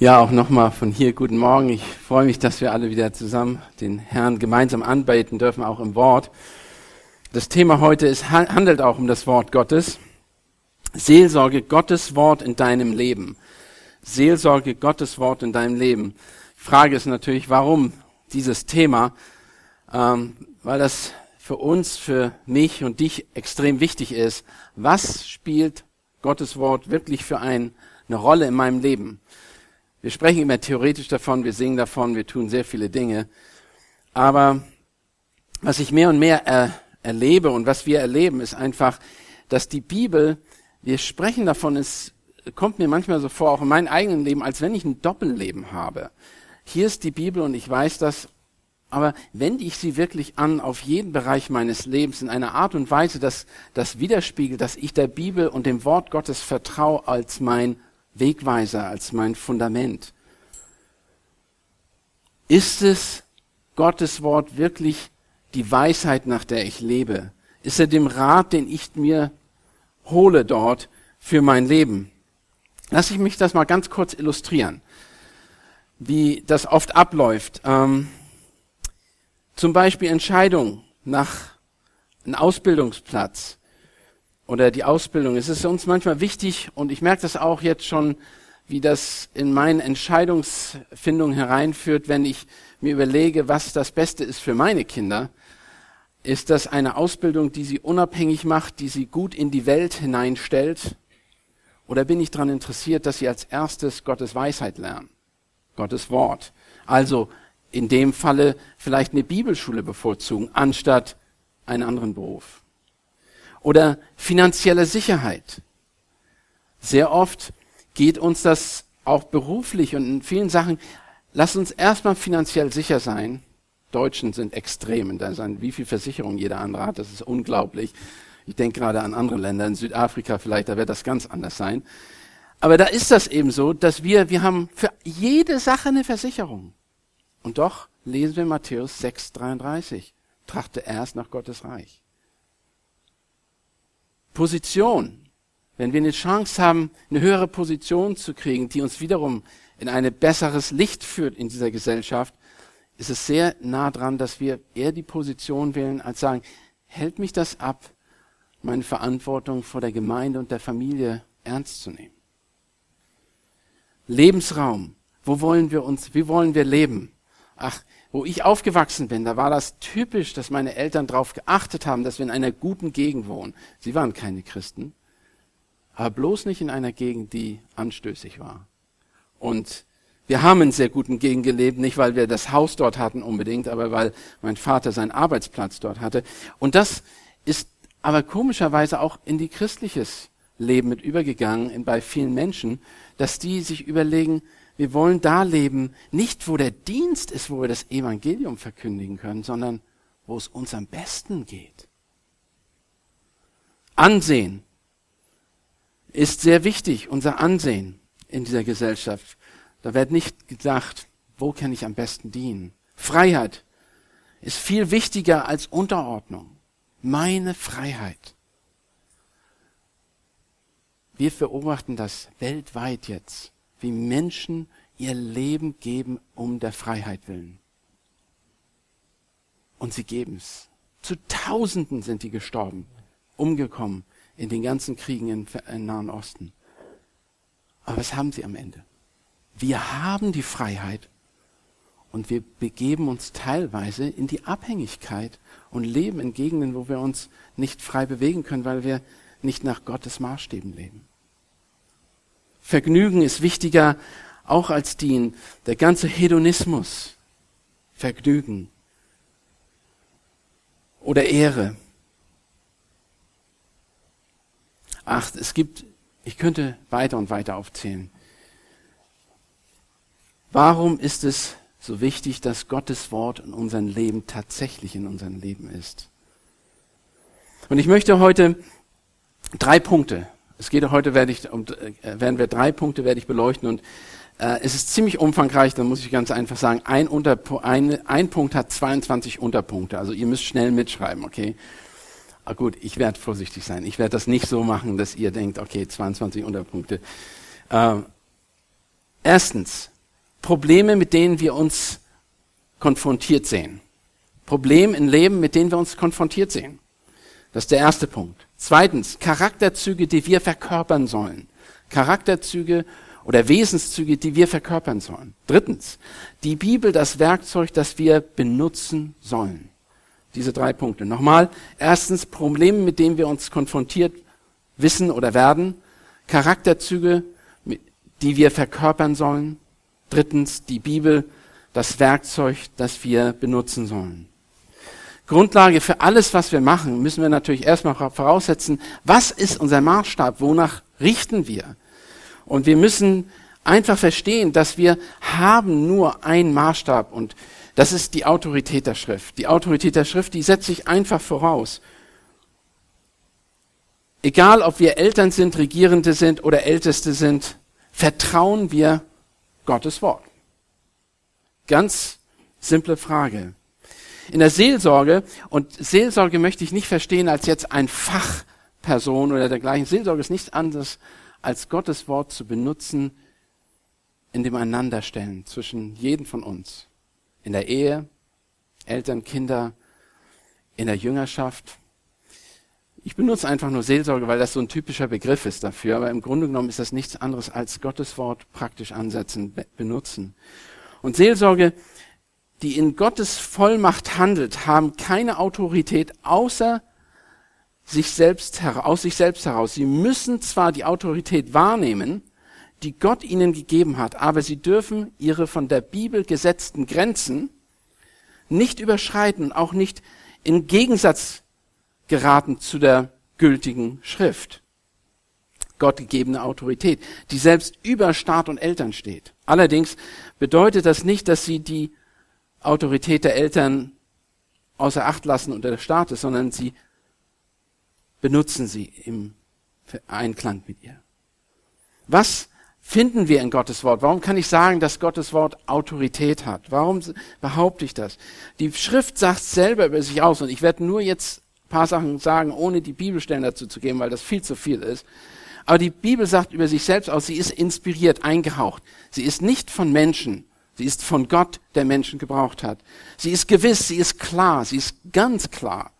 Ja, auch nochmal von hier guten Morgen. Ich freue mich, dass wir alle wieder zusammen den Herrn gemeinsam anbeten dürfen, auch im Wort. Das Thema heute ist, handelt auch um das Wort Gottes. Seelsorge, Gottes Wort in deinem Leben. Seelsorge, Gottes Wort in deinem Leben. Die Frage ist natürlich, warum dieses Thema? Ähm, weil das für uns, für mich und dich extrem wichtig ist. Was spielt Gottes Wort wirklich für ein, eine Rolle in meinem Leben? Wir sprechen immer theoretisch davon, wir singen davon, wir tun sehr viele Dinge. Aber was ich mehr und mehr er, erlebe und was wir erleben, ist einfach, dass die Bibel, wir sprechen davon, es kommt mir manchmal so vor, auch in meinem eigenen Leben, als wenn ich ein Doppelleben habe. Hier ist die Bibel und ich weiß das, aber wende ich sie wirklich an auf jeden Bereich meines Lebens in einer Art und Weise, dass das widerspiegelt, dass ich der Bibel und dem Wort Gottes vertraue als mein Wegweiser, als mein Fundament. Ist es Gottes Wort wirklich die Weisheit, nach der ich lebe? Ist er dem Rat, den ich mir hole dort für mein Leben? Lass ich mich das mal ganz kurz illustrieren, wie das oft abläuft. Ähm, zum Beispiel Entscheidung nach einem Ausbildungsplatz oder die Ausbildung. Es ist uns manchmal wichtig und ich merke das auch jetzt schon, wie das in meine Entscheidungsfindung hereinführt, wenn ich mir überlege, was das Beste ist für meine Kinder. Ist das eine Ausbildung, die sie unabhängig macht, die sie gut in die Welt hineinstellt? Oder bin ich daran interessiert, dass sie als erstes Gottes Weisheit lernen? Gottes Wort. Also in dem Falle vielleicht eine Bibelschule bevorzugen, anstatt einen anderen Beruf oder finanzielle Sicherheit. Sehr oft geht uns das auch beruflich und in vielen Sachen, lass uns erstmal finanziell sicher sein. Deutschen sind extrem in der sein, wie viel Versicherung jeder andere hat, das ist unglaublich. Ich denke gerade an andere Länder, in Südafrika vielleicht, da wird das ganz anders sein. Aber da ist das eben so, dass wir, wir haben für jede Sache eine Versicherung. Und doch lesen wir Matthäus 6,33. Trachte erst nach Gottes Reich. Position. Wenn wir eine Chance haben, eine höhere Position zu kriegen, die uns wiederum in ein besseres Licht führt in dieser Gesellschaft, ist es sehr nah dran, dass wir eher die Position wählen, als sagen, hält mich das ab, meine Verantwortung vor der Gemeinde und der Familie ernst zu nehmen. Lebensraum. Wo wollen wir uns, wie wollen wir leben? Ach, wo ich aufgewachsen bin, da war das typisch, dass meine Eltern darauf geachtet haben, dass wir in einer guten Gegend wohnen. Sie waren keine Christen, aber bloß nicht in einer Gegend, die anstößig war. Und wir haben in sehr guten Gegend gelebt, nicht weil wir das Haus dort hatten unbedingt, aber weil mein Vater seinen Arbeitsplatz dort hatte. Und das ist aber komischerweise auch in die christliches Leben mit übergegangen, bei vielen Menschen, dass die sich überlegen, wir wollen da leben, nicht wo der Dienst ist, wo wir das Evangelium verkündigen können, sondern wo es uns am besten geht. Ansehen ist sehr wichtig, unser Ansehen in dieser Gesellschaft. Da wird nicht gedacht, wo kann ich am besten dienen. Freiheit ist viel wichtiger als Unterordnung. Meine Freiheit. Wir beobachten das weltweit jetzt wie Menschen ihr Leben geben um der Freiheit willen. Und sie geben es. Zu Tausenden sind die gestorben, umgekommen in den ganzen Kriegen im, im Nahen Osten. Aber was haben sie am Ende? Wir haben die Freiheit und wir begeben uns teilweise in die Abhängigkeit und leben in Gegenden, wo wir uns nicht frei bewegen können, weil wir nicht nach Gottes Maßstäben leben. Vergnügen ist wichtiger auch als Dienen. Der ganze Hedonismus, Vergnügen oder Ehre. Ach, es gibt, ich könnte weiter und weiter aufzählen. Warum ist es so wichtig, dass Gottes Wort in unserem Leben tatsächlich in unserem Leben ist? Und ich möchte heute drei Punkte es geht heute, werde ich, um, äh, werden wir drei Punkte werde ich beleuchten und äh, es ist ziemlich umfangreich, dann muss ich ganz einfach sagen, ein, Unterpu ein, ein Punkt hat 22 Unterpunkte, also ihr müsst schnell mitschreiben, okay? Ah, gut, ich werde vorsichtig sein. Ich werde das nicht so machen, dass ihr denkt, okay, 22 Unterpunkte. Äh, Erstens, Probleme, mit denen wir uns konfrontiert sehen. Probleme im Leben, mit denen wir uns konfrontiert sehen. Das ist der erste Punkt. Zweitens, Charakterzüge, die wir verkörpern sollen. Charakterzüge oder Wesenszüge, die wir verkörpern sollen. Drittens, die Bibel, das Werkzeug, das wir benutzen sollen. Diese drei Punkte. Nochmal. Erstens, Probleme, mit denen wir uns konfrontiert wissen oder werden. Charakterzüge, die wir verkörpern sollen. Drittens, die Bibel, das Werkzeug, das wir benutzen sollen. Grundlage für alles, was wir machen, müssen wir natürlich erstmal voraussetzen, was ist unser Maßstab, wonach richten wir? Und wir müssen einfach verstehen, dass wir haben nur einen Maßstab und das ist die Autorität der Schrift. Die Autorität der Schrift, die setzt sich einfach voraus. Egal, ob wir Eltern sind, Regierende sind oder Älteste sind, vertrauen wir Gottes Wort. Ganz simple Frage in der Seelsorge, und Seelsorge möchte ich nicht verstehen als jetzt ein Fachperson oder dergleichen. Seelsorge ist nichts anderes, als Gottes Wort zu benutzen in dem Einanderstellen zwischen jedem von uns. In der Ehe, Eltern, Kinder, in der Jüngerschaft. Ich benutze einfach nur Seelsorge, weil das so ein typischer Begriff ist dafür, aber im Grunde genommen ist das nichts anderes als Gottes Wort praktisch ansetzen, benutzen. Und Seelsorge die in Gottes Vollmacht handelt, haben keine Autorität außer sich selbst, aus sich selbst heraus. Sie müssen zwar die Autorität wahrnehmen, die Gott ihnen gegeben hat, aber sie dürfen ihre von der Bibel gesetzten Grenzen nicht überschreiten, auch nicht in Gegensatz geraten zu der gültigen Schrift. Gott gegebene Autorität, die selbst über Staat und Eltern steht. Allerdings bedeutet das nicht, dass sie die Autorität der Eltern außer Acht lassen unter des Staates, sondern sie benutzen sie im Einklang mit ihr. Was finden wir in Gottes Wort? Warum kann ich sagen, dass Gottes Wort Autorität hat? Warum behaupte ich das? Die Schrift sagt selber über sich aus und ich werde nur jetzt ein paar Sachen sagen, ohne die Bibelstellen dazu zu geben, weil das viel zu viel ist. Aber die Bibel sagt über sich selbst aus, sie ist inspiriert, eingehaucht. Sie ist nicht von Menschen, Sie ist von Gott, der Menschen gebraucht hat. Sie ist gewiss, sie ist klar, sie ist ganz klar.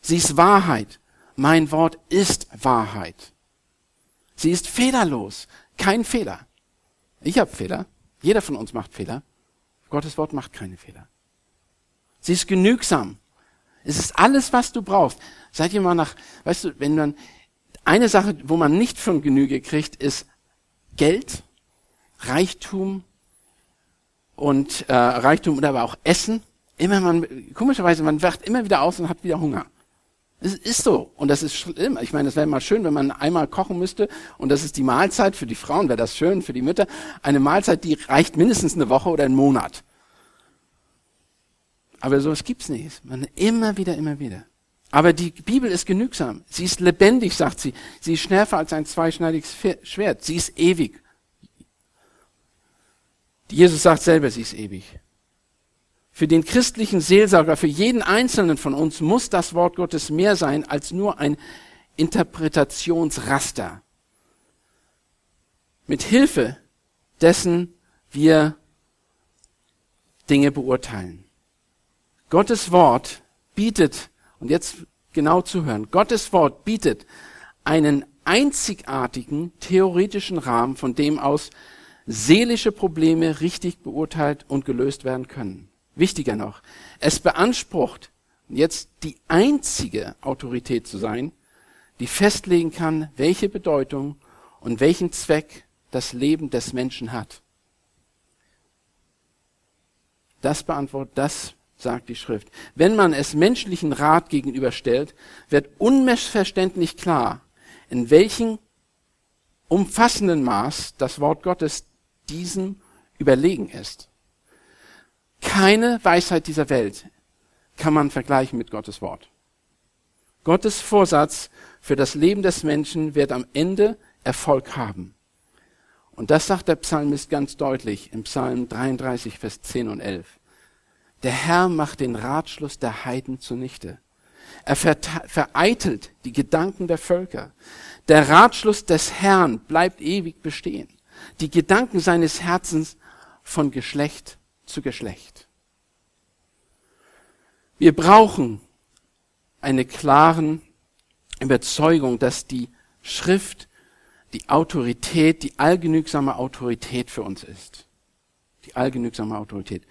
Sie ist Wahrheit. Mein Wort ist Wahrheit. Sie ist fehlerlos, kein Fehler. Ich habe Fehler. Jeder von uns macht Fehler. Gottes Wort macht keine Fehler. Sie ist genügsam. Es ist alles, was du brauchst. Seid ihr mal nach, weißt du, wenn man, eine Sache, wo man nicht von Genüge kriegt, ist Geld, Reichtum, und äh, Reichtum oder aber auch Essen. Immer man, komischerweise, man wacht immer wieder aus und hat wieder Hunger. Es ist so. Und das ist schlimm. Ich meine, es wäre mal schön, wenn man einmal kochen müsste. Und das ist die Mahlzeit. Für die Frauen wäre das schön, für die Mütter. Eine Mahlzeit, die reicht mindestens eine Woche oder einen Monat. Aber sowas gibt's nicht. Man immer wieder, immer wieder. Aber die Bibel ist genügsam. Sie ist lebendig, sagt sie. Sie ist schärfer als ein zweischneidiges Schwert. Sie ist ewig. Jesus sagt selber, sie ist ewig. Für den christlichen Seelsorger, für jeden einzelnen von uns muss das Wort Gottes mehr sein als nur ein Interpretationsraster. Mit Hilfe dessen wir Dinge beurteilen. Gottes Wort bietet, und jetzt genau zuhören, Gottes Wort bietet einen einzigartigen theoretischen Rahmen, von dem aus seelische Probleme richtig beurteilt und gelöst werden können. Wichtiger noch, es beansprucht jetzt die einzige Autorität zu sein, die festlegen kann, welche Bedeutung und welchen Zweck das Leben des Menschen hat. Das beantwortet, das sagt die Schrift. Wenn man es menschlichen Rat gegenüberstellt, wird unmissverständlich klar, in welchem umfassenden Maß das Wort Gottes diesem überlegen ist. Keine Weisheit dieser Welt kann man vergleichen mit Gottes Wort. Gottes Vorsatz für das Leben des Menschen wird am Ende Erfolg haben. Und das sagt der Psalmist ganz deutlich im Psalm 33, Vers 10 und 11. Der Herr macht den Ratschluss der Heiden zunichte. Er vereitelt die Gedanken der Völker. Der Ratschluss des Herrn bleibt ewig bestehen. Die Gedanken seines Herzens von Geschlecht zu Geschlecht. Wir brauchen eine klaren Überzeugung, dass die Schrift die Autorität, die allgenügsame Autorität für uns ist. Die allgenügsame Autorität.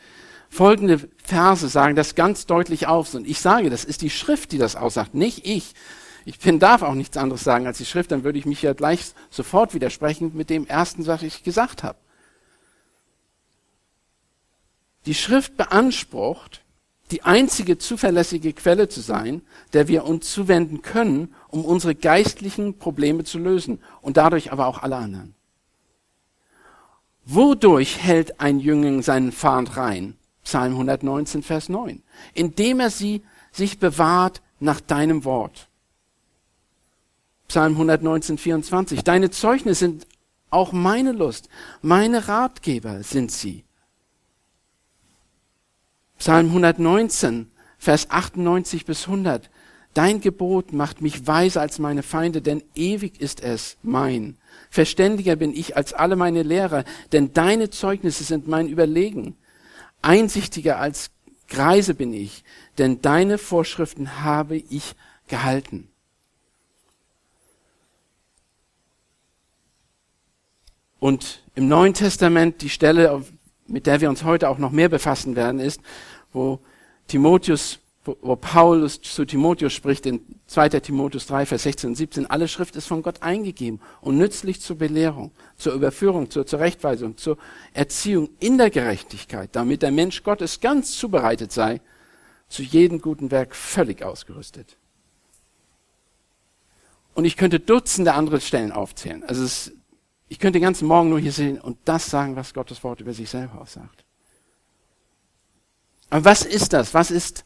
Folgende Verse sagen das ganz deutlich auf. Und ich sage, das ist die Schrift, die das aussagt, nicht ich. Ich bin, darf auch nichts anderes sagen als die Schrift, dann würde ich mich ja gleich sofort widersprechen mit dem ersten, was ich gesagt habe. Die Schrift beansprucht, die einzige zuverlässige Quelle zu sein, der wir uns zuwenden können, um unsere geistlichen Probleme zu lösen und dadurch aber auch alle anderen. Wodurch hält ein Jüngling seinen Pfad rein? Psalm 119, Vers 9. Indem er sie sich bewahrt nach deinem Wort. Psalm 119, 24. Deine Zeugnisse sind auch meine Lust. Meine Ratgeber sind sie. Psalm 119, Vers 98 bis 100. Dein Gebot macht mich weiser als meine Feinde, denn ewig ist es mein. Verständiger bin ich als alle meine Lehrer, denn deine Zeugnisse sind mein Überlegen. Einsichtiger als Greise bin ich, denn deine Vorschriften habe ich gehalten. Und im Neuen Testament, die Stelle, mit der wir uns heute auch noch mehr befassen werden, ist, wo Timotheus, wo, Paulus zu Timotheus spricht, in 2. Timotheus 3, Vers 16 und 17, alle Schrift ist von Gott eingegeben und nützlich zur Belehrung, zur Überführung, zur Zurechtweisung, zur Erziehung in der Gerechtigkeit, damit der Mensch Gottes ganz zubereitet sei, zu jedem guten Werk völlig ausgerüstet. Und ich könnte Dutzende andere Stellen aufzählen. Also es, ich könnte den ganzen Morgen nur hier sehen und das sagen, was Gottes Wort über sich selber aussagt. Aber was ist das? Was ist,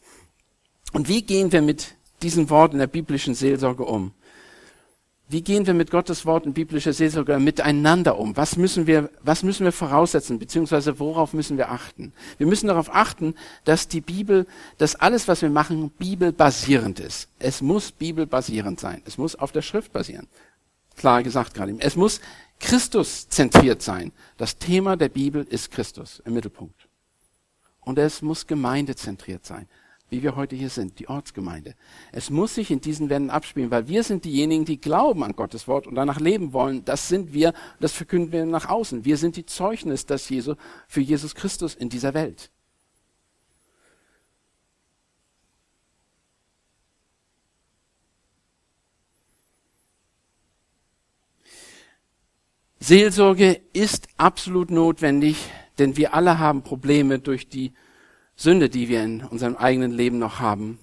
und wie gehen wir mit diesem Wort in der biblischen Seelsorge um? Wie gehen wir mit Gottes Wort in biblischer Seelsorge miteinander um? Was müssen wir, was müssen wir voraussetzen, beziehungsweise worauf müssen wir achten? Wir müssen darauf achten, dass die Bibel, dass alles, was wir machen, bibelbasierend ist. Es muss bibelbasierend sein. Es muss auf der Schrift basieren. Klar gesagt gerade. Es muss Christus zentriert sein. Das Thema der Bibel ist Christus im Mittelpunkt. Und es muss gemeindezentriert sein wie wir heute hier sind, die Ortsgemeinde. Es muss sich in diesen Wänden abspielen, weil wir sind diejenigen, die glauben an Gottes Wort und danach leben wollen. Das sind wir, das verkünden wir nach außen. Wir sind die Zeugnis des Jesu für Jesus Christus in dieser Welt. Seelsorge ist absolut notwendig, denn wir alle haben Probleme durch die Sünde, die wir in unserem eigenen Leben noch haben.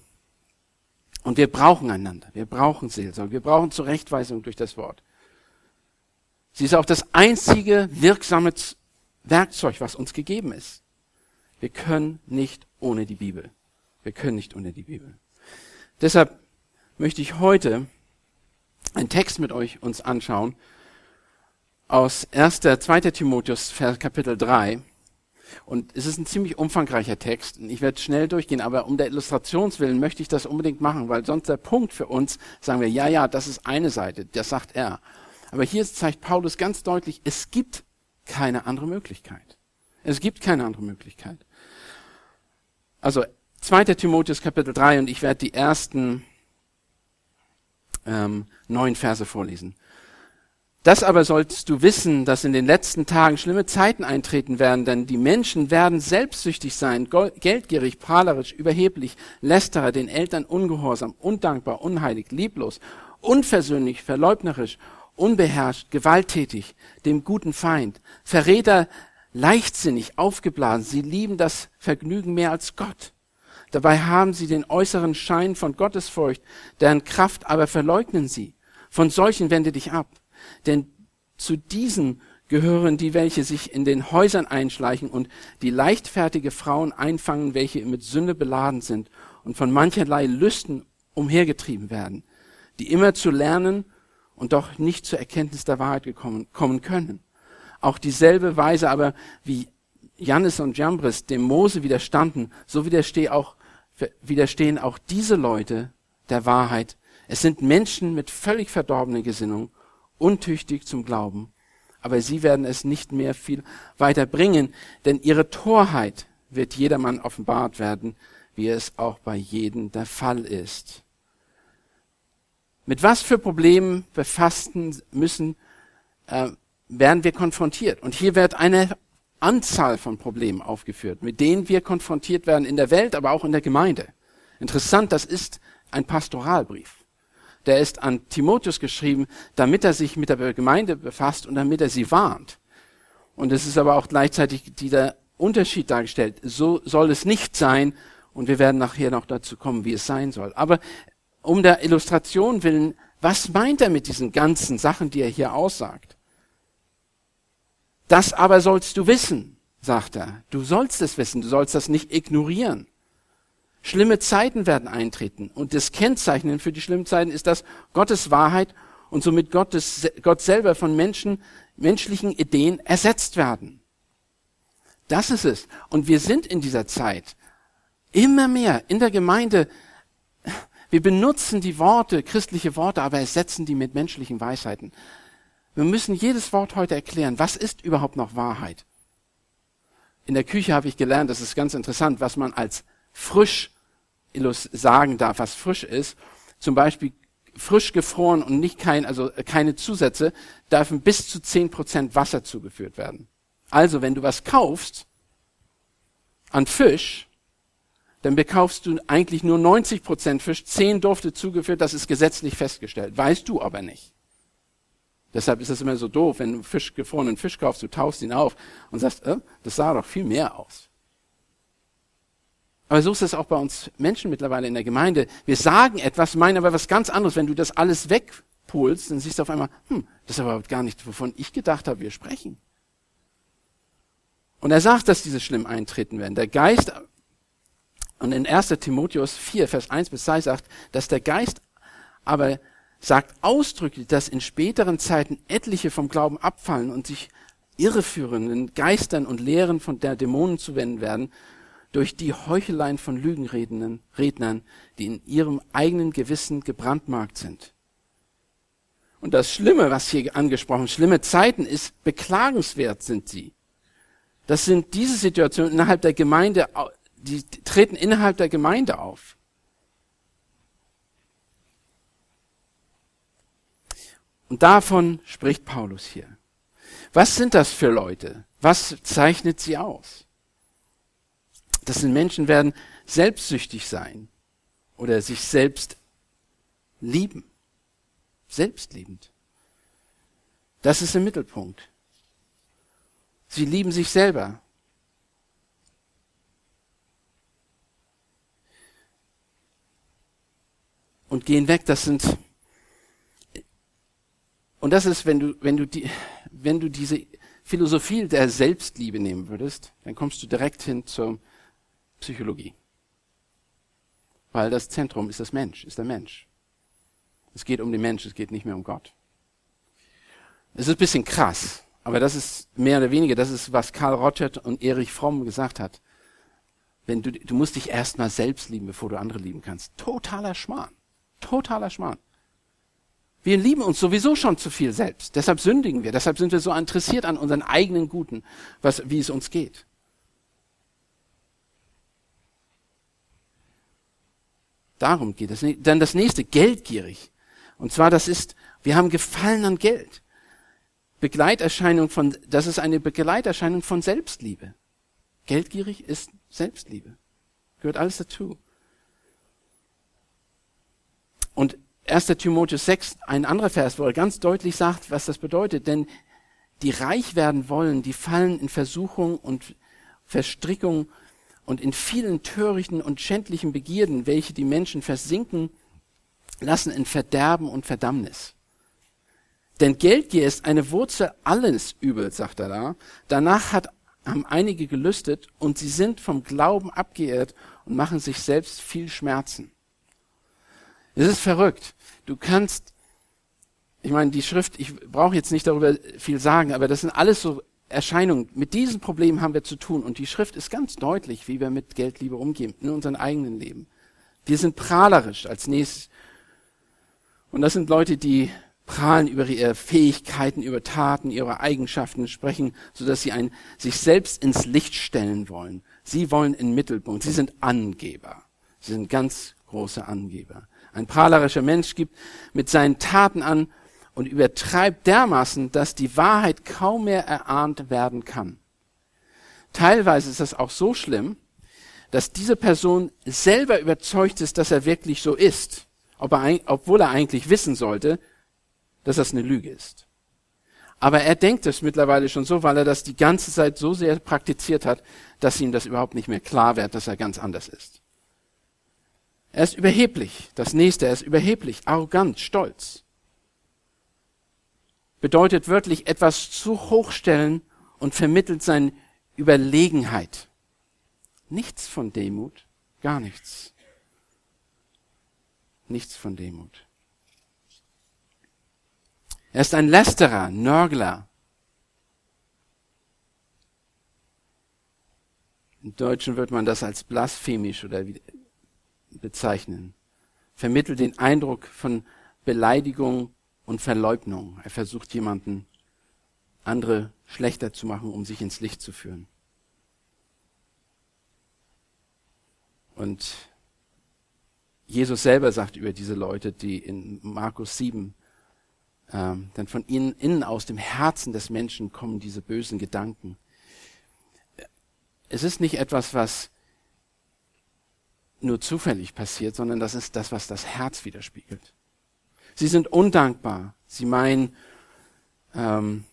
Und wir brauchen einander. Wir brauchen Seelsorge. Wir brauchen Zurechtweisung durch das Wort. Sie ist auch das einzige wirksame Werkzeug, was uns gegeben ist. Wir können nicht ohne die Bibel. Wir können nicht ohne die Bibel. Deshalb möchte ich heute einen Text mit euch uns anschauen aus 1. 2. Timotheus Kapitel 3. Und es ist ein ziemlich umfangreicher Text. Ich werde schnell durchgehen, aber um der Illustrationswillen möchte ich das unbedingt machen, weil sonst der Punkt für uns, sagen wir, ja, ja, das ist eine Seite, das sagt er. Aber hier zeigt Paulus ganz deutlich, es gibt keine andere Möglichkeit. Es gibt keine andere Möglichkeit. Also 2. Timotheus Kapitel 3 und ich werde die ersten ähm, neun Verse vorlesen. Das aber sollst du wissen, dass in den letzten Tagen schlimme Zeiten eintreten werden, denn die Menschen werden selbstsüchtig sein, geldgierig, prahlerisch, überheblich, lästerer, den Eltern ungehorsam, undankbar, unheilig, lieblos, unversöhnlich, verleugnerisch, unbeherrscht, gewalttätig, dem guten Feind, Verräter, leichtsinnig, aufgeblasen. Sie lieben das Vergnügen mehr als Gott. Dabei haben sie den äußeren Schein von Gottesfurcht, deren Kraft aber verleugnen sie. Von solchen wende dich ab. Denn zu diesen gehören die, welche sich in den Häusern einschleichen und die leichtfertige Frauen einfangen, welche mit Sünde beladen sind und von mancherlei Lüsten umhergetrieben werden, die immer zu lernen und doch nicht zur Erkenntnis der Wahrheit gekommen, kommen können. Auch dieselbe Weise aber, wie Jannes und Jambres dem Mose widerstanden, so widerstehen auch, widerstehen auch diese Leute der Wahrheit. Es sind Menschen mit völlig verdorbener Gesinnung untüchtig zum Glauben, aber sie werden es nicht mehr viel weiter bringen, denn ihre Torheit wird jedermann offenbart werden, wie es auch bei jedem der Fall ist. Mit was für Problemen befassten müssen, äh, werden wir konfrontiert. Und hier wird eine Anzahl von Problemen aufgeführt, mit denen wir konfrontiert werden in der Welt, aber auch in der Gemeinde. Interessant, das ist ein Pastoralbrief. Der ist an Timotheus geschrieben, damit er sich mit der Gemeinde befasst und damit er sie warnt. Und es ist aber auch gleichzeitig dieser Unterschied dargestellt. So soll es nicht sein. Und wir werden nachher noch dazu kommen, wie es sein soll. Aber um der Illustration willen, was meint er mit diesen ganzen Sachen, die er hier aussagt? Das aber sollst du wissen, sagt er. Du sollst es wissen, du sollst das nicht ignorieren. Schlimme Zeiten werden eintreten. Und das Kennzeichnen für die schlimmen Zeiten ist, dass Gottes Wahrheit und somit Gottes, Gott selber von Menschen, menschlichen Ideen ersetzt werden. Das ist es. Und wir sind in dieser Zeit immer mehr in der Gemeinde. Wir benutzen die Worte, christliche Worte, aber ersetzen die mit menschlichen Weisheiten. Wir müssen jedes Wort heute erklären. Was ist überhaupt noch Wahrheit? In der Küche habe ich gelernt, das ist ganz interessant, was man als frisch sagen darf, was frisch ist. Zum Beispiel frisch gefroren und nicht kein, also keine Zusätze, dürfen bis zu zehn Prozent Wasser zugeführt werden. Also, wenn du was kaufst an Fisch, dann bekaufst du eigentlich nur 90 Prozent Fisch, 10 durfte zugeführt, das ist gesetzlich festgestellt. Weißt du aber nicht. Deshalb ist es immer so doof, wenn du Fisch, gefrorenen Fisch kaufst, du tauchst ihn auf und sagst, äh, das sah doch viel mehr aus. Aber so ist es auch bei uns Menschen mittlerweile in der Gemeinde. Wir sagen etwas, meinen aber was ganz anderes. Wenn du das alles wegpulst, dann siehst du auf einmal, hm, das ist aber gar nicht, wovon ich gedacht habe, wir sprechen. Und er sagt, dass diese schlimm eintreten werden. Der Geist, und in 1. Timotheus 4, Vers 1 bis 2 sagt, dass der Geist aber sagt ausdrücklich, dass in späteren Zeiten etliche vom Glauben abfallen und sich irreführenden Geistern und Lehren von der Dämonen zuwenden werden durch die Heucheleien von Lügenrednern, Rednern, die in ihrem eigenen Gewissen gebrandmarkt sind. Und das Schlimme, was hier angesprochen, schlimme Zeiten ist, beklagenswert sind sie. Das sind diese Situationen innerhalb der Gemeinde, die treten innerhalb der Gemeinde auf. Und davon spricht Paulus hier. Was sind das für Leute? Was zeichnet sie aus? Das sind Menschen werden selbstsüchtig sein oder sich selbst lieben. Selbstliebend. Das ist im Mittelpunkt. Sie lieben sich selber. Und gehen weg, das sind, und das ist, wenn du, wenn du die, wenn du diese Philosophie der Selbstliebe nehmen würdest, dann kommst du direkt hin zum Psychologie. Weil das Zentrum ist das Mensch, ist der Mensch. Es geht um den Mensch, es geht nicht mehr um Gott. Es ist ein bisschen krass, aber das ist mehr oder weniger, das ist, was Karl Rogert und Erich Fromm gesagt hat. Wenn du, du musst dich erstmal selbst lieben, bevor du andere lieben kannst. Totaler Schmarrn. Totaler Schmarrn. Wir lieben uns sowieso schon zu viel selbst. Deshalb sündigen wir. Deshalb sind wir so interessiert an unseren eigenen Guten, was, wie es uns geht. Darum geht es. Dann das nächste, geldgierig. Und zwar, das ist, wir haben Gefallen an Geld. Begleiterscheinung von, das ist eine Begleiterscheinung von Selbstliebe. Geldgierig ist Selbstliebe. Gehört alles dazu. Und 1. Timotheus 6, ein anderer Vers, wo er ganz deutlich sagt, was das bedeutet. Denn die reich werden wollen, die fallen in Versuchung und Verstrickung und in vielen törichten und schändlichen Begierden, welche die Menschen versinken lassen in Verderben und Verdammnis. Denn Geldgier ist eine Wurzel alles Übels, sagt er da. Danach hat, haben einige gelüstet und sie sind vom Glauben abgeirrt und machen sich selbst viel Schmerzen. Es ist verrückt. Du kannst, ich meine, die Schrift, ich brauche jetzt nicht darüber viel sagen, aber das sind alles so Erscheinung. Mit diesen Problemen haben wir zu tun. Und die Schrift ist ganz deutlich, wie wir mit Geldliebe umgehen, in unserem eigenen Leben. Wir sind prahlerisch als nächstes. Und das sind Leute, die prahlen über ihre Fähigkeiten, über Taten, ihre Eigenschaften sprechen, so dass sie ein, sich selbst ins Licht stellen wollen. Sie wollen in Mittelpunkt. Sie sind Angeber. Sie sind ganz große Angeber. Ein prahlerischer Mensch gibt mit seinen Taten an und übertreibt dermaßen, dass die Wahrheit kaum mehr erahnt werden kann. Teilweise ist das auch so schlimm, dass diese Person selber überzeugt ist, dass er wirklich so ist, obwohl er eigentlich wissen sollte, dass das eine Lüge ist. Aber er denkt es mittlerweile schon so, weil er das die ganze Zeit so sehr praktiziert hat, dass ihm das überhaupt nicht mehr klar wird, dass er ganz anders ist. Er ist überheblich. Das nächste, er ist überheblich, arrogant, stolz. Bedeutet wörtlich etwas zu hochstellen und vermittelt seine Überlegenheit. Nichts von Demut, gar nichts. Nichts von Demut. Er ist ein Lästerer, Nörgler. Im Deutschen wird man das als blasphemisch oder bezeichnen. Vermittelt den Eindruck von Beleidigung und Verleugnung. Er versucht jemanden, andere schlechter zu machen, um sich ins Licht zu führen. Und Jesus selber sagt über diese Leute, die in Markus 7, ähm, denn von ihnen, innen aus dem Herzen des Menschen kommen diese bösen Gedanken. Es ist nicht etwas, was nur zufällig passiert, sondern das ist das, was das Herz widerspiegelt. Sie sind undankbar. Sie meinen, ähm,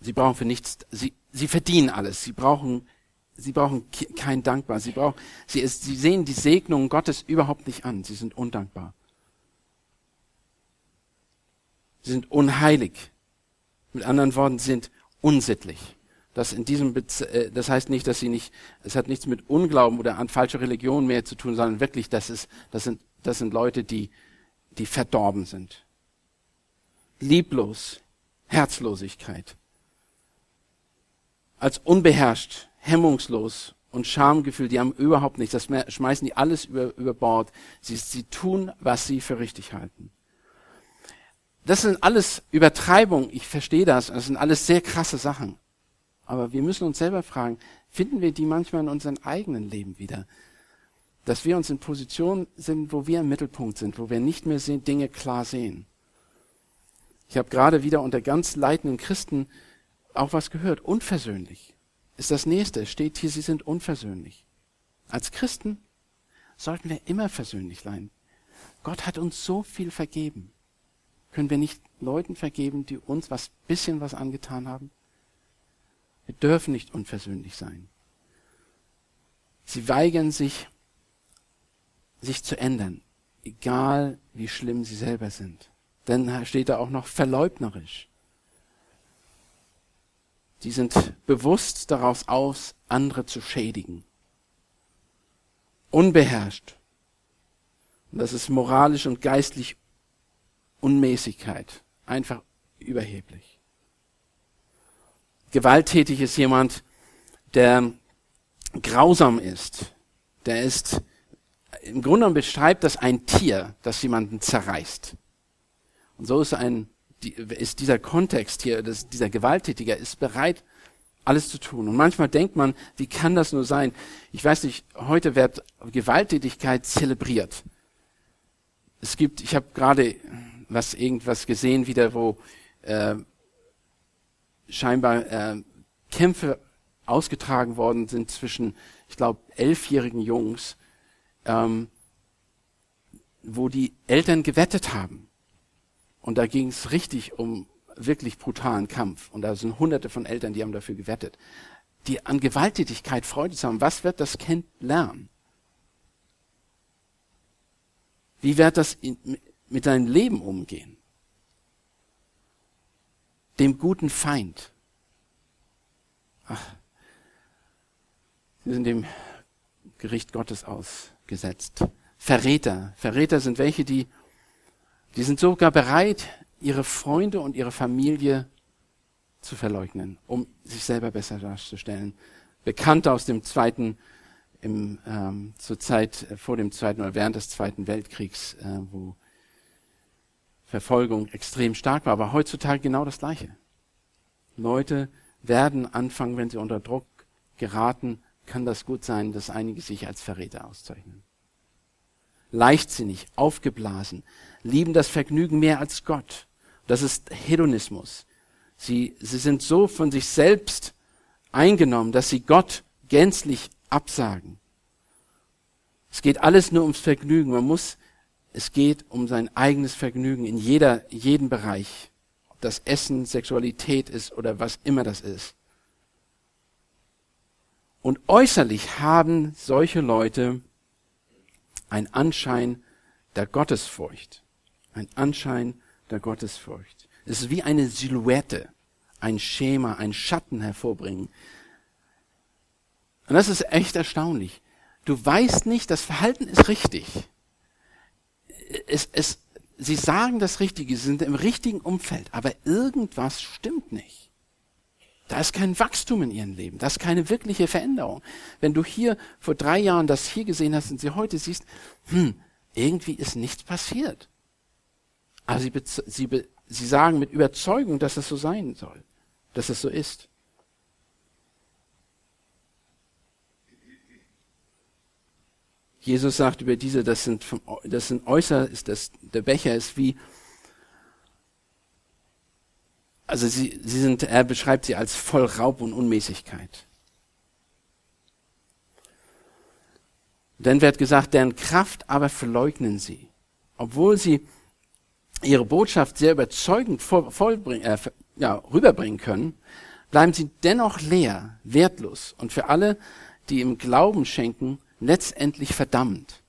sie brauchen für nichts, sie, sie verdienen alles. Sie brauchen, sie brauchen kein Dankbar. Sie brauchen, sie, ist, sie sehen die Segnungen Gottes überhaupt nicht an. Sie sind undankbar. Sie sind unheilig. Mit anderen Worten, sie sind unsittlich. Das in diesem, äh, das heißt nicht, dass sie nicht, es hat nichts mit Unglauben oder an falsche Religion mehr zu tun, sondern wirklich, das ist, das sind, das sind Leute, die, die verdorben sind. Lieblos, Herzlosigkeit. Als unbeherrscht, hemmungslos und Schamgefühl, die haben überhaupt nichts, das schmeißen die alles über, über Bord. Sie, sie tun, was sie für richtig halten. Das sind alles Übertreibungen, ich verstehe das, das sind alles sehr krasse Sachen. Aber wir müssen uns selber fragen, finden wir die manchmal in unserem eigenen Leben wieder? Dass wir uns in Positionen sind, wo wir im Mittelpunkt sind, wo wir nicht mehr sehen, Dinge klar sehen. Ich habe gerade wieder unter ganz leitenden Christen auch was gehört. Unversöhnlich ist das nächste. Es steht hier, sie sind unversöhnlich. Als Christen sollten wir immer versöhnlich sein. Gott hat uns so viel vergeben. Können wir nicht Leuten vergeben, die uns was bisschen was angetan haben? Wir dürfen nicht unversöhnlich sein. Sie weigern sich, sich zu ändern, egal wie schlimm sie selber sind. Denn steht da auch noch verleugnerisch. Sie sind bewusst daraus aus, andere zu schädigen. Unbeherrscht. Und das ist moralisch und geistlich Unmäßigkeit. Einfach überheblich. Gewalttätig ist jemand, der grausam ist. Der ist, im Grunde genommen beschreibt das ein Tier, das jemanden zerreißt. Und so ist ein, ist dieser Kontext hier, das, dieser Gewalttätiger ist bereit, alles zu tun. Und manchmal denkt man, wie kann das nur sein? Ich weiß nicht, heute wird Gewalttätigkeit zelebriert. Es gibt, ich habe gerade was irgendwas gesehen wieder, wo äh, scheinbar äh, Kämpfe ausgetragen worden sind zwischen, ich glaube, elfjährigen Jungs, ähm, wo die Eltern gewettet haben. Und da ging es richtig um wirklich brutalen Kampf. Und da sind hunderte von Eltern, die haben dafür gewettet. Die an Gewalttätigkeit Freude zu haben. Was wird das Kind lernen? Wie wird das in, mit seinem Leben umgehen? dem guten Feind. Ach, sie sind dem Gericht Gottes ausgesetzt. Verräter. Verräter sind welche, die, die sind sogar bereit, ihre Freunde und ihre Familie zu verleugnen, um sich selber besser darzustellen. Bekannte aus dem zweiten, im, ähm, zur Zeit äh, vor dem zweiten oder während des zweiten Weltkriegs, äh, wo Verfolgung extrem stark war, aber heutzutage genau das Gleiche. Leute werden anfangen, wenn sie unter Druck geraten, kann das gut sein, dass einige sich als Verräter auszeichnen. Leichtsinnig, aufgeblasen, lieben das Vergnügen mehr als Gott. Das ist Hedonismus. Sie, sie sind so von sich selbst eingenommen, dass sie Gott gänzlich absagen. Es geht alles nur ums Vergnügen. Man muss, es geht um sein eigenes Vergnügen in jeder, jeden Bereich. Ob das Essen, Sexualität ist oder was immer das ist. Und äußerlich haben solche Leute ein Anschein der Gottesfurcht. Ein Anschein der Gottesfurcht. Es ist wie eine Silhouette, ein Schema, ein Schatten hervorbringen. Und das ist echt erstaunlich. Du weißt nicht, das Verhalten ist richtig. Es, es, sie sagen das Richtige, sie sind im richtigen Umfeld, aber irgendwas stimmt nicht. Da ist kein Wachstum in ihrem Leben, da ist keine wirkliche Veränderung. Wenn du hier vor drei Jahren das hier gesehen hast und sie heute siehst, hm, irgendwie ist nichts passiert. Aber sie, sie, sie sagen mit Überzeugung, dass es so sein soll, dass es so ist. Jesus sagt über diese, das sind, das sind äußer, ist das, der Becher ist wie, also sie, sie sind, er beschreibt sie als voll Raub und Unmäßigkeit. Dann wird gesagt, deren Kraft aber verleugnen sie. Obwohl sie ihre Botschaft sehr überzeugend vollbringen, äh, ja, rüberbringen können, bleiben sie dennoch leer, wertlos und für alle, die im Glauben schenken, letztendlich verdammt.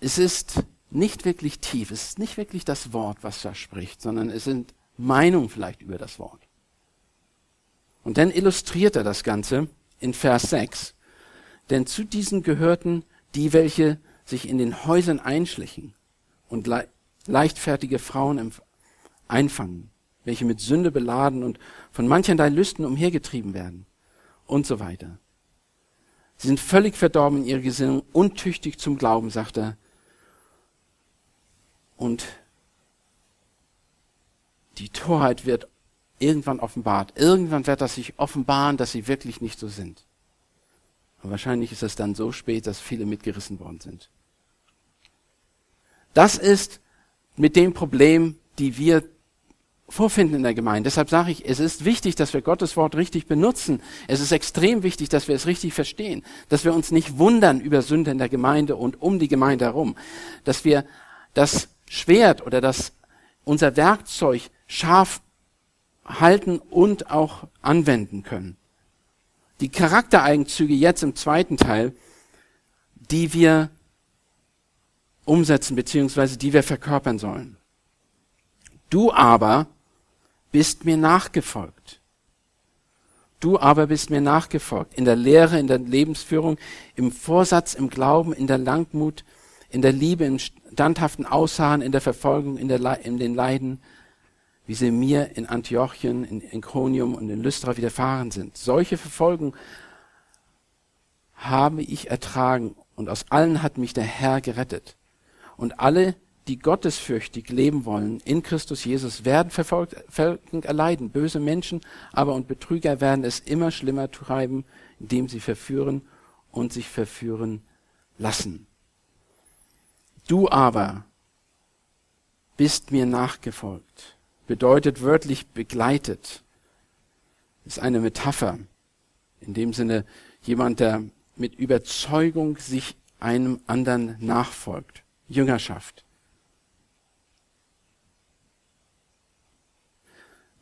Es ist nicht wirklich tief, es ist nicht wirklich das Wort, was da spricht, sondern es sind Meinungen vielleicht über das Wort. Und dann illustriert er das Ganze in Vers 6. Denn zu diesen gehörten die, welche sich in den Häusern einschlichen und le leichtfertige Frauen einfangen, welche mit Sünde beladen und von mancherlei Lüsten umhergetrieben werden und so weiter. Sie sind völlig verdorben in ihrer Gesinnung, untüchtig zum Glauben, sagt er. Und die Torheit wird irgendwann offenbart. Irgendwann wird das sich offenbaren, dass sie wirklich nicht so sind. Und wahrscheinlich ist es dann so spät, dass viele mitgerissen worden sind. Das ist mit dem Problem, die wir vorfinden in der Gemeinde. Deshalb sage ich, es ist wichtig, dass wir Gottes Wort richtig benutzen. Es ist extrem wichtig, dass wir es richtig verstehen, dass wir uns nicht wundern über Sünde in der Gemeinde und um die Gemeinde herum, dass wir das Schwert oder das unser Werkzeug scharf halten und auch anwenden können. Die Charaktereigenzüge jetzt im zweiten Teil, die wir umsetzen beziehungsweise die wir verkörpern sollen. Du aber bist mir nachgefolgt. Du aber bist mir nachgefolgt. In der Lehre, in der Lebensführung, im Vorsatz, im Glauben, in der Langmut, in der Liebe, im standhaften Ausharren, in der Verfolgung, in, der, in den Leiden, wie sie mir in Antiochien, in Inkonium und in Lystra widerfahren sind. Solche Verfolgung habe ich ertragen und aus allen hat mich der Herr gerettet. Und alle, die gottesfürchtig leben wollen in Christus Jesus, werden Verfolgung erleiden. Böse Menschen aber und Betrüger werden es immer schlimmer treiben, indem sie verführen und sich verführen lassen. Du aber bist mir nachgefolgt. Bedeutet wörtlich begleitet. Ist eine Metapher. In dem Sinne jemand, der mit Überzeugung sich einem anderen nachfolgt. Jüngerschaft.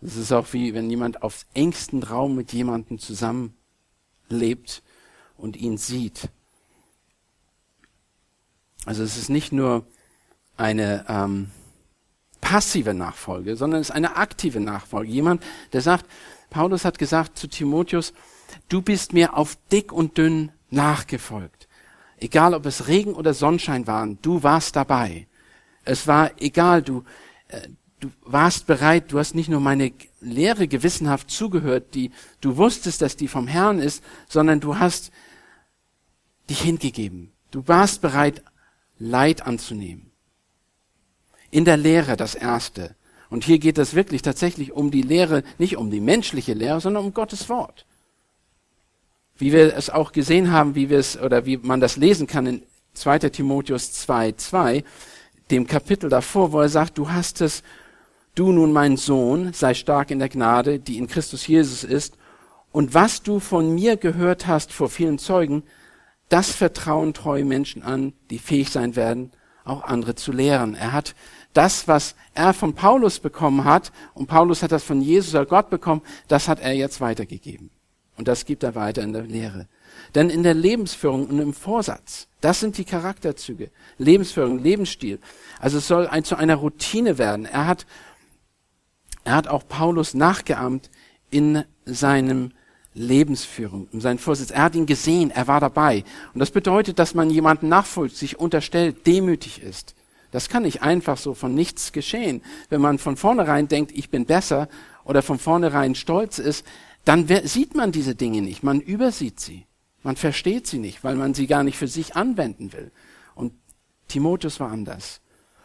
Es ist auch wie, wenn jemand auf engsten Raum mit jemandem zusammenlebt und ihn sieht. Also es ist nicht nur eine ähm, passive Nachfolge, sondern es ist eine aktive Nachfolge. Jemand, der sagt, Paulus hat gesagt zu Timotheus, du bist mir auf dick und dünn nachgefolgt. Egal, ob es Regen oder Sonnenschein waren, du warst dabei. Es war egal, du, äh, du warst bereit, du hast nicht nur meine Lehre gewissenhaft zugehört, die du wusstest, dass die vom Herrn ist, sondern du hast dich hingegeben. Du warst bereit, Leid anzunehmen. In der Lehre das Erste. Und hier geht es wirklich tatsächlich um die Lehre, nicht um die menschliche Lehre, sondern um Gottes Wort. Wie wir es auch gesehen haben, wie wir es, oder wie man das lesen kann in 2. Timotheus 2, 2, dem Kapitel davor, wo er sagt, du hast es, du nun mein Sohn, sei stark in der Gnade, die in Christus Jesus ist, und was du von mir gehört hast vor vielen Zeugen, das vertrauen treue Menschen an, die fähig sein werden, auch andere zu lehren. Er hat das, was er von Paulus bekommen hat, und Paulus hat das von Jesus oder Gott bekommen, das hat er jetzt weitergegeben. Und das gibt er weiter in der Lehre. Denn in der Lebensführung und im Vorsatz, das sind die Charakterzüge. Lebensführung, Lebensstil. Also es soll ein, zu einer Routine werden. Er hat, er hat auch Paulus nachgeahmt in seinem Lebensführung, in seinem Vorsitz. Er hat ihn gesehen, er war dabei. Und das bedeutet, dass man jemanden nachfolgt, sich unterstellt, demütig ist. Das kann nicht einfach so von nichts geschehen. Wenn man von vornherein denkt, ich bin besser oder von vornherein stolz ist, dann sieht man diese Dinge nicht. Man übersieht sie. Man versteht sie nicht, weil man sie gar nicht für sich anwenden will. Und Timotheus war anders.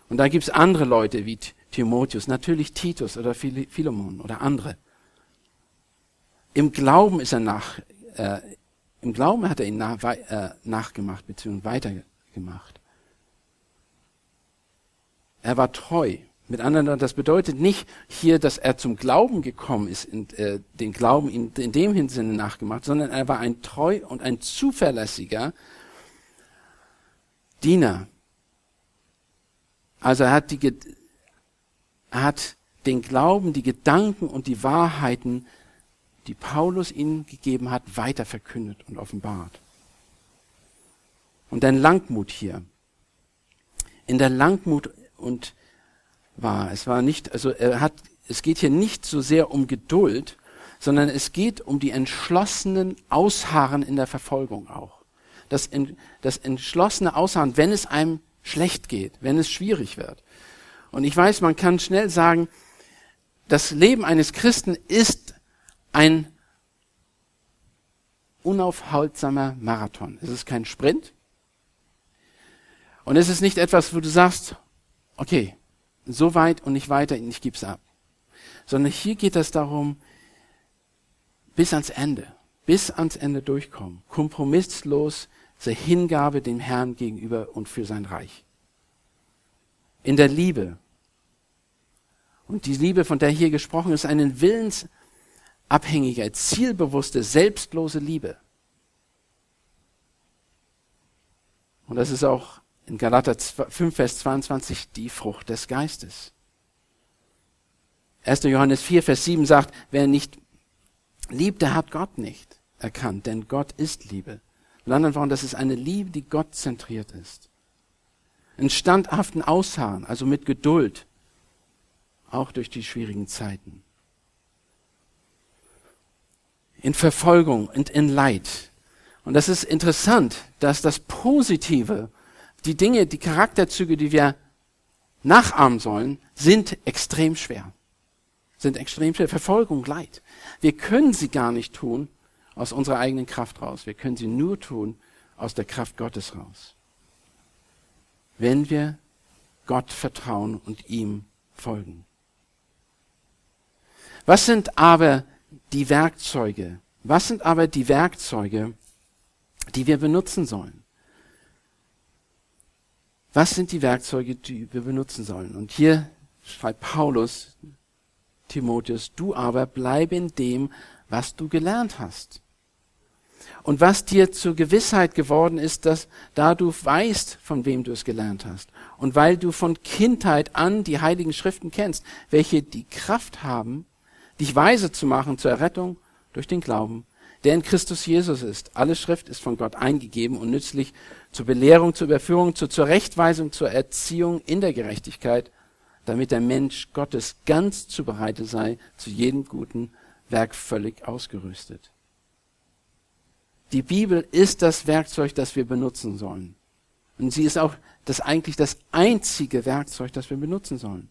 Und da gibt's andere Leute wie Timotheus, natürlich Titus oder Philemon oder andere. Im Glauben ist er nach, äh, im Glauben hat er ihn nach, äh, nachgemacht bzw. weitergemacht. Er war treu. Mit anderen, das bedeutet nicht hier, dass er zum Glauben gekommen ist, in, äh, den Glauben in, in dem Sinne nachgemacht, sondern er war ein treu und ein zuverlässiger Diener. Also er hat, die, er hat den Glauben, die Gedanken und die Wahrheiten, die Paulus ihnen gegeben hat, weiter verkündet und offenbart. Und dann Langmut hier. In der Langmut und war. Es war nicht, also er hat, es geht hier nicht so sehr um Geduld, sondern es geht um die entschlossenen Ausharren in der Verfolgung auch. Das, das entschlossene Ausharren, wenn es einem schlecht geht, wenn es schwierig wird. Und ich weiß, man kann schnell sagen, das Leben eines Christen ist ein unaufhaltsamer Marathon. Es ist kein Sprint. Und es ist nicht etwas, wo du sagst, okay, so weit und nicht weiter, ich gib's ab. Sondern hier geht es darum, bis ans Ende, bis ans Ende durchkommen, kompromisslos, der Hingabe dem Herrn gegenüber und für sein Reich. In der Liebe. Und die Liebe, von der hier gesprochen ist, eine willensabhängige, zielbewusste, selbstlose Liebe. Und das ist auch in Galater 5, Vers 22 die Frucht des Geistes. 1. Johannes 4, Vers 7 sagt, wer nicht liebt, der hat Gott nicht erkannt, denn Gott ist Liebe. Mit anderen Worten, das ist eine Liebe, die Gott zentriert ist. In standhaften Ausharren, also mit Geduld, auch durch die schwierigen Zeiten. In Verfolgung und in Leid. Und das ist interessant, dass das Positive die Dinge, die Charakterzüge, die wir nachahmen sollen, sind extrem schwer. Sind extrem schwer. Verfolgung, Leid. Wir können sie gar nicht tun aus unserer eigenen Kraft raus. Wir können sie nur tun aus der Kraft Gottes raus. Wenn wir Gott vertrauen und ihm folgen. Was sind aber die Werkzeuge? Was sind aber die Werkzeuge, die wir benutzen sollen? Was sind die Werkzeuge, die wir benutzen sollen? Und hier schreibt Paulus, Timotheus, du aber bleib in dem, was du gelernt hast. Und was dir zur Gewissheit geworden ist, dass da du weißt, von wem du es gelernt hast. Und weil du von Kindheit an die heiligen Schriften kennst, welche die Kraft haben, dich weise zu machen zur Errettung durch den Glauben, der in Christus Jesus ist. Alle Schrift ist von Gott eingegeben und nützlich zur Belehrung, zur Überführung, zur Zurechtweisung, zur Erziehung in der Gerechtigkeit, damit der Mensch Gottes ganz zubereitet sei, zu jedem guten Werk völlig ausgerüstet. Die Bibel ist das Werkzeug, das wir benutzen sollen. Und sie ist auch das eigentlich das einzige Werkzeug, das wir benutzen sollen.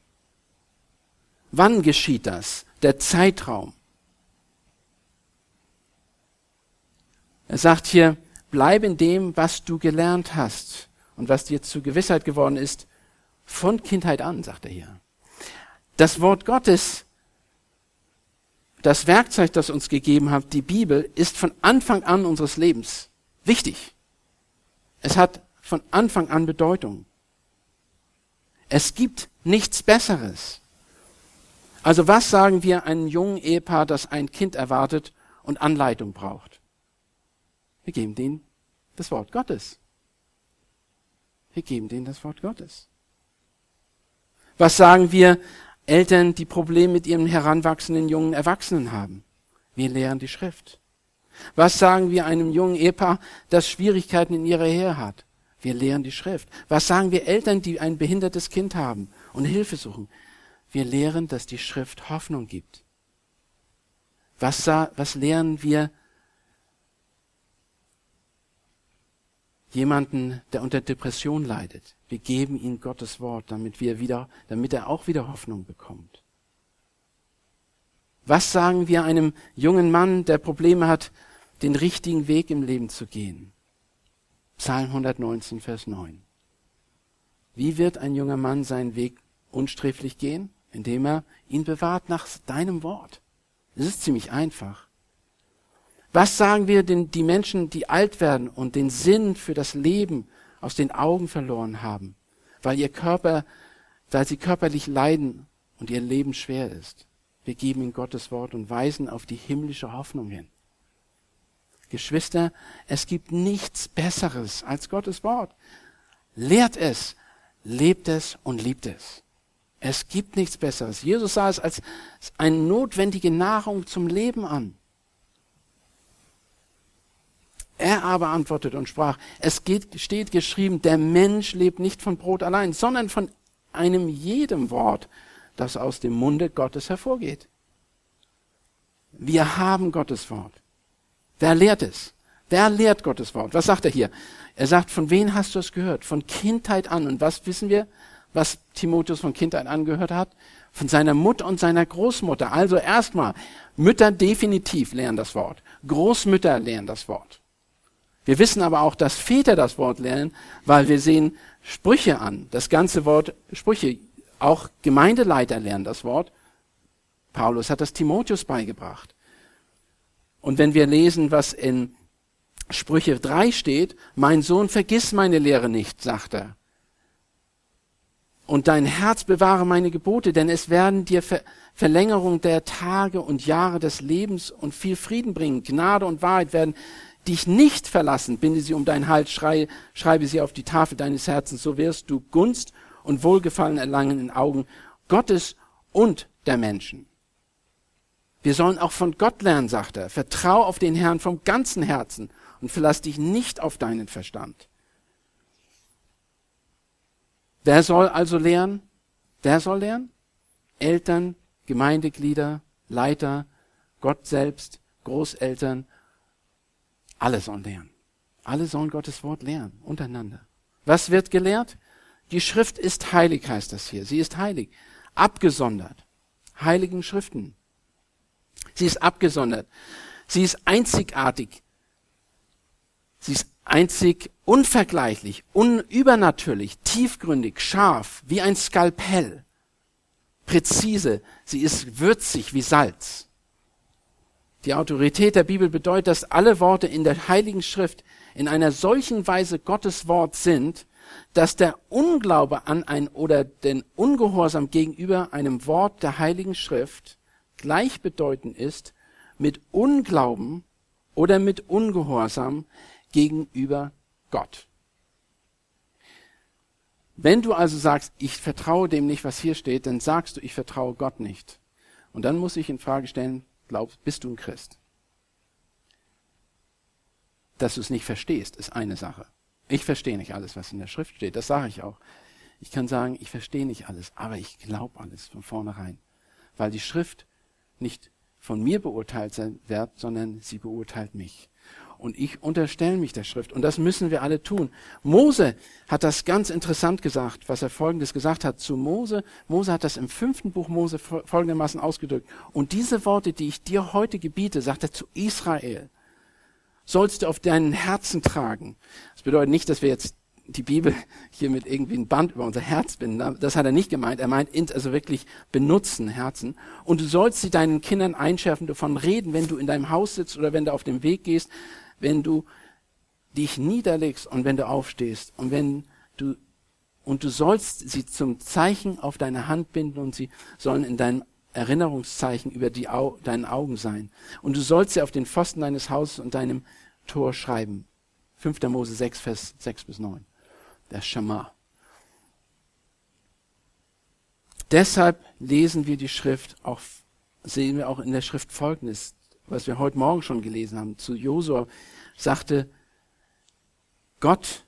Wann geschieht das? Der Zeitraum. Er sagt hier, bleib in dem, was du gelernt hast und was dir zur Gewissheit geworden ist Von Kindheit an, sagt er hier. Das Wort Gottes, das Werkzeug, das uns gegeben hat, die Bibel, ist von Anfang an unseres Lebens wichtig. Es hat von Anfang an Bedeutung. Es gibt nichts Besseres. Also was sagen wir einem jungen Ehepaar, das ein Kind erwartet und Anleitung braucht? Wir geben denen das Wort Gottes. Wir geben denen das Wort Gottes. Was sagen wir Eltern, die Probleme mit ihrem heranwachsenden jungen Erwachsenen haben? Wir lehren die Schrift. Was sagen wir einem jungen Ehepaar, das Schwierigkeiten in ihrer Ehe hat? Wir lehren die Schrift. Was sagen wir Eltern, die ein behindertes Kind haben und Hilfe suchen? Wir lehren, dass die Schrift Hoffnung gibt. Was, was lehren wir jemanden, der unter Depression leidet? Wir geben ihm Gottes Wort, damit wir wieder, damit er auch wieder Hoffnung bekommt. Was sagen wir einem jungen Mann, der Probleme hat, den richtigen Weg im Leben zu gehen? Psalm 119, Vers 9. Wie wird ein junger Mann seinen Weg unsträflich gehen? Indem er ihn bewahrt nach deinem Wort. Es ist ziemlich einfach. Was sagen wir denn die Menschen, die alt werden und den Sinn für das Leben aus den Augen verloren haben, weil ihr Körper, weil sie körperlich leiden und ihr Leben schwer ist? Wir geben ihnen Gottes Wort und weisen auf die himmlische Hoffnung hin. Geschwister, es gibt nichts Besseres als Gottes Wort. Lehrt es, lebt es und liebt es. Es gibt nichts Besseres. Jesus sah es als eine notwendige Nahrung zum Leben an. Er aber antwortete und sprach, es geht, steht geschrieben, der Mensch lebt nicht von Brot allein, sondern von einem jedem Wort, das aus dem Munde Gottes hervorgeht. Wir haben Gottes Wort. Wer lehrt es? Wer lehrt Gottes Wort? Was sagt er hier? Er sagt, von wem hast du es gehört? Von Kindheit an. Und was wissen wir? Was Timotheus von Kindheit angehört hat? Von seiner Mutter und seiner Großmutter. Also erstmal, Mütter definitiv lernen das Wort. Großmütter lernen das Wort. Wir wissen aber auch, dass Väter das Wort lernen, weil wir sehen Sprüche an. Das ganze Wort Sprüche. Auch Gemeindeleiter lernen das Wort. Paulus hat das Timotheus beigebracht. Und wenn wir lesen, was in Sprüche 3 steht, mein Sohn, vergiss meine Lehre nicht, sagt er und dein Herz bewahre meine Gebote, denn es werden dir Ver Verlängerung der Tage und Jahre des Lebens und viel Frieden bringen. Gnade und Wahrheit werden dich nicht verlassen. Binde sie um dein Hals, schrei, schreibe sie auf die Tafel deines Herzens. So wirst du Gunst und Wohlgefallen erlangen in Augen Gottes und der Menschen. Wir sollen auch von Gott lernen, sagt er. Vertrau auf den Herrn vom ganzen Herzen und verlass dich nicht auf deinen Verstand. Wer soll also lernen? Wer soll lernen? Eltern, Gemeindeglieder, Leiter, Gott selbst, Großeltern, alle sollen lernen. Alle sollen Gottes Wort lernen, untereinander. Was wird gelehrt? Die Schrift ist heilig, heißt das hier. Sie ist heilig. Abgesondert. Heiligen Schriften. Sie ist abgesondert. Sie ist einzigartig. Sie ist einzig unvergleichlich, unübernatürlich, tiefgründig, scharf, wie ein Skalpell, präzise, sie ist würzig wie Salz. Die Autorität der Bibel bedeutet, dass alle Worte in der Heiligen Schrift in einer solchen Weise Gottes Wort sind, dass der Unglaube an ein oder den Ungehorsam gegenüber einem Wort der Heiligen Schrift gleichbedeutend ist mit Unglauben oder mit Ungehorsam gegenüber Gott. Wenn du also sagst, ich vertraue dem nicht, was hier steht, dann sagst du, ich vertraue Gott nicht. Und dann muss ich in Frage stellen, glaubst, bist du ein Christ? Dass du es nicht verstehst, ist eine Sache. Ich verstehe nicht alles, was in der Schrift steht, das sage ich auch. Ich kann sagen, ich verstehe nicht alles, aber ich glaube alles von vornherein. Weil die Schrift nicht von mir beurteilt wird, sondern sie beurteilt mich und ich unterstelle mich der Schrift. Und das müssen wir alle tun. Mose hat das ganz interessant gesagt, was er folgendes gesagt hat zu Mose. Mose hat das im fünften Buch Mose folgendermaßen ausgedrückt. Und diese Worte, die ich dir heute gebiete, sagt er zu Israel, sollst du auf deinen Herzen tragen. Das bedeutet nicht, dass wir jetzt die Bibel hier mit irgendwie ein Band über unser Herz binden. Das hat er nicht gemeint. Er meint also wirklich benutzen Herzen. Und du sollst sie deinen Kindern einschärfen, davon reden, wenn du in deinem Haus sitzt oder wenn du auf dem Weg gehst, wenn du dich niederlegst und wenn du aufstehst und wenn du und du sollst sie zum Zeichen auf deine Hand binden und sie sollen in deinem Erinnerungszeichen über die Au deinen Augen sein. Und du sollst sie auf den Pfosten deines Hauses und deinem Tor schreiben. 5. Mose 6, Vers 6 bis 9. Der Schama. Deshalb lesen wir die Schrift, auch, sehen wir auch in der Schrift Folgendes, was wir heute Morgen schon gelesen haben. Zu Josua sagte Gott,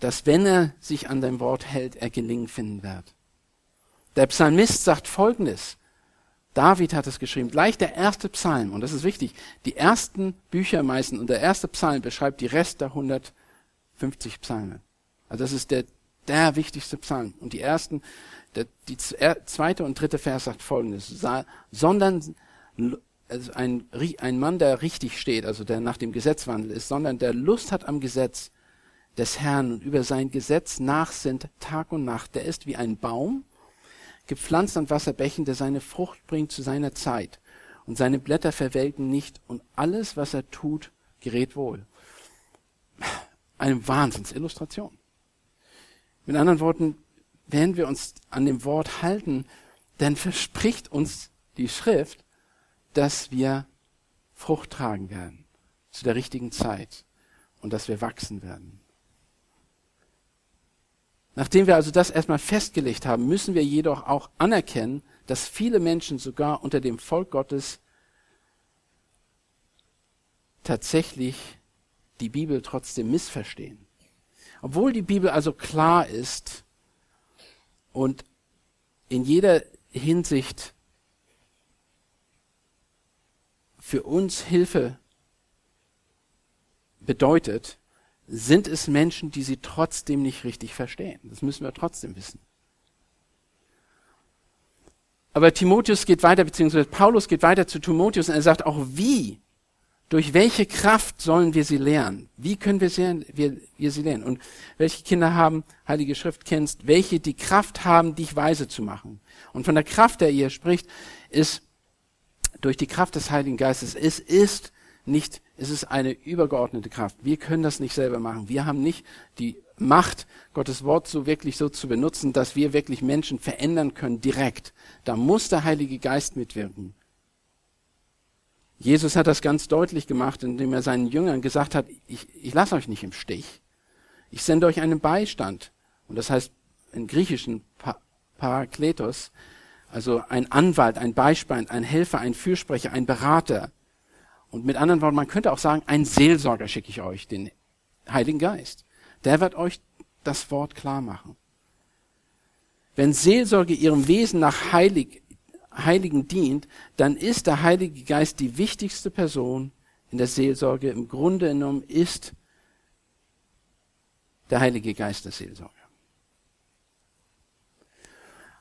dass wenn er sich an dein Wort hält, er Gelingen finden wird. Der Psalmist sagt Folgendes. David hat es geschrieben, gleich der erste Psalm, und das ist wichtig, die ersten Bücher meistens, und der erste Psalm beschreibt die Rest der 150 Psalme. Also das ist der, der wichtigste Psalm. Und die ersten, der, die zweite und dritte Vers sagt folgendes, sondern also ein, ein Mann, der richtig steht, also der nach dem Gesetz wandelt ist, sondern der Lust hat am Gesetz des Herrn und über sein Gesetz nachsinnt Tag und Nacht, der ist wie ein Baum, gepflanzt an Wasserbächen, der seine Frucht bringt zu seiner Zeit. Und seine Blätter verwelken nicht und alles, was er tut, gerät wohl. Eine Wahnsinnsillustration. Mit anderen Worten, wenn wir uns an dem Wort halten, dann verspricht uns die Schrift, dass wir Frucht tragen werden zu der richtigen Zeit und dass wir wachsen werden. Nachdem wir also das erstmal festgelegt haben, müssen wir jedoch auch anerkennen, dass viele Menschen sogar unter dem Volk Gottes tatsächlich die Bibel trotzdem missverstehen. Obwohl die Bibel also klar ist und in jeder Hinsicht für uns Hilfe bedeutet, sind es Menschen, die sie trotzdem nicht richtig verstehen. Das müssen wir trotzdem wissen. Aber Timotheus geht weiter, beziehungsweise Paulus geht weiter zu Timotheus und er sagt auch, wie, durch welche Kraft sollen wir sie lernen? Wie können wir sie, wir, wir sie lernen? Und welche Kinder haben, Heilige Schrift kennst, welche die Kraft haben, dich weise zu machen? Und von der Kraft, der ihr spricht, ist durch die Kraft des Heiligen Geistes. Es ist nicht, es ist eine übergeordnete Kraft. Wir können das nicht selber machen. Wir haben nicht die Macht, Gottes Wort so wirklich so zu benutzen, dass wir wirklich Menschen verändern können direkt. Da muss der Heilige Geist mitwirken. Jesus hat das ganz deutlich gemacht, indem er seinen Jüngern gesagt hat, ich, ich lasse euch nicht im Stich. Ich sende euch einen Beistand. Und das heißt in griechischen Parakletos, also ein Anwalt, ein Beispand, ein Helfer, ein Fürsprecher, ein Berater. Und mit anderen Worten, man könnte auch sagen, ein Seelsorger schicke ich euch, den Heiligen Geist. Der wird euch das Wort klar machen. Wenn Seelsorge ihrem Wesen nach Heilig, Heiligen dient, dann ist der Heilige Geist die wichtigste Person in der Seelsorge. Im Grunde genommen ist der Heilige Geist der Seelsorge.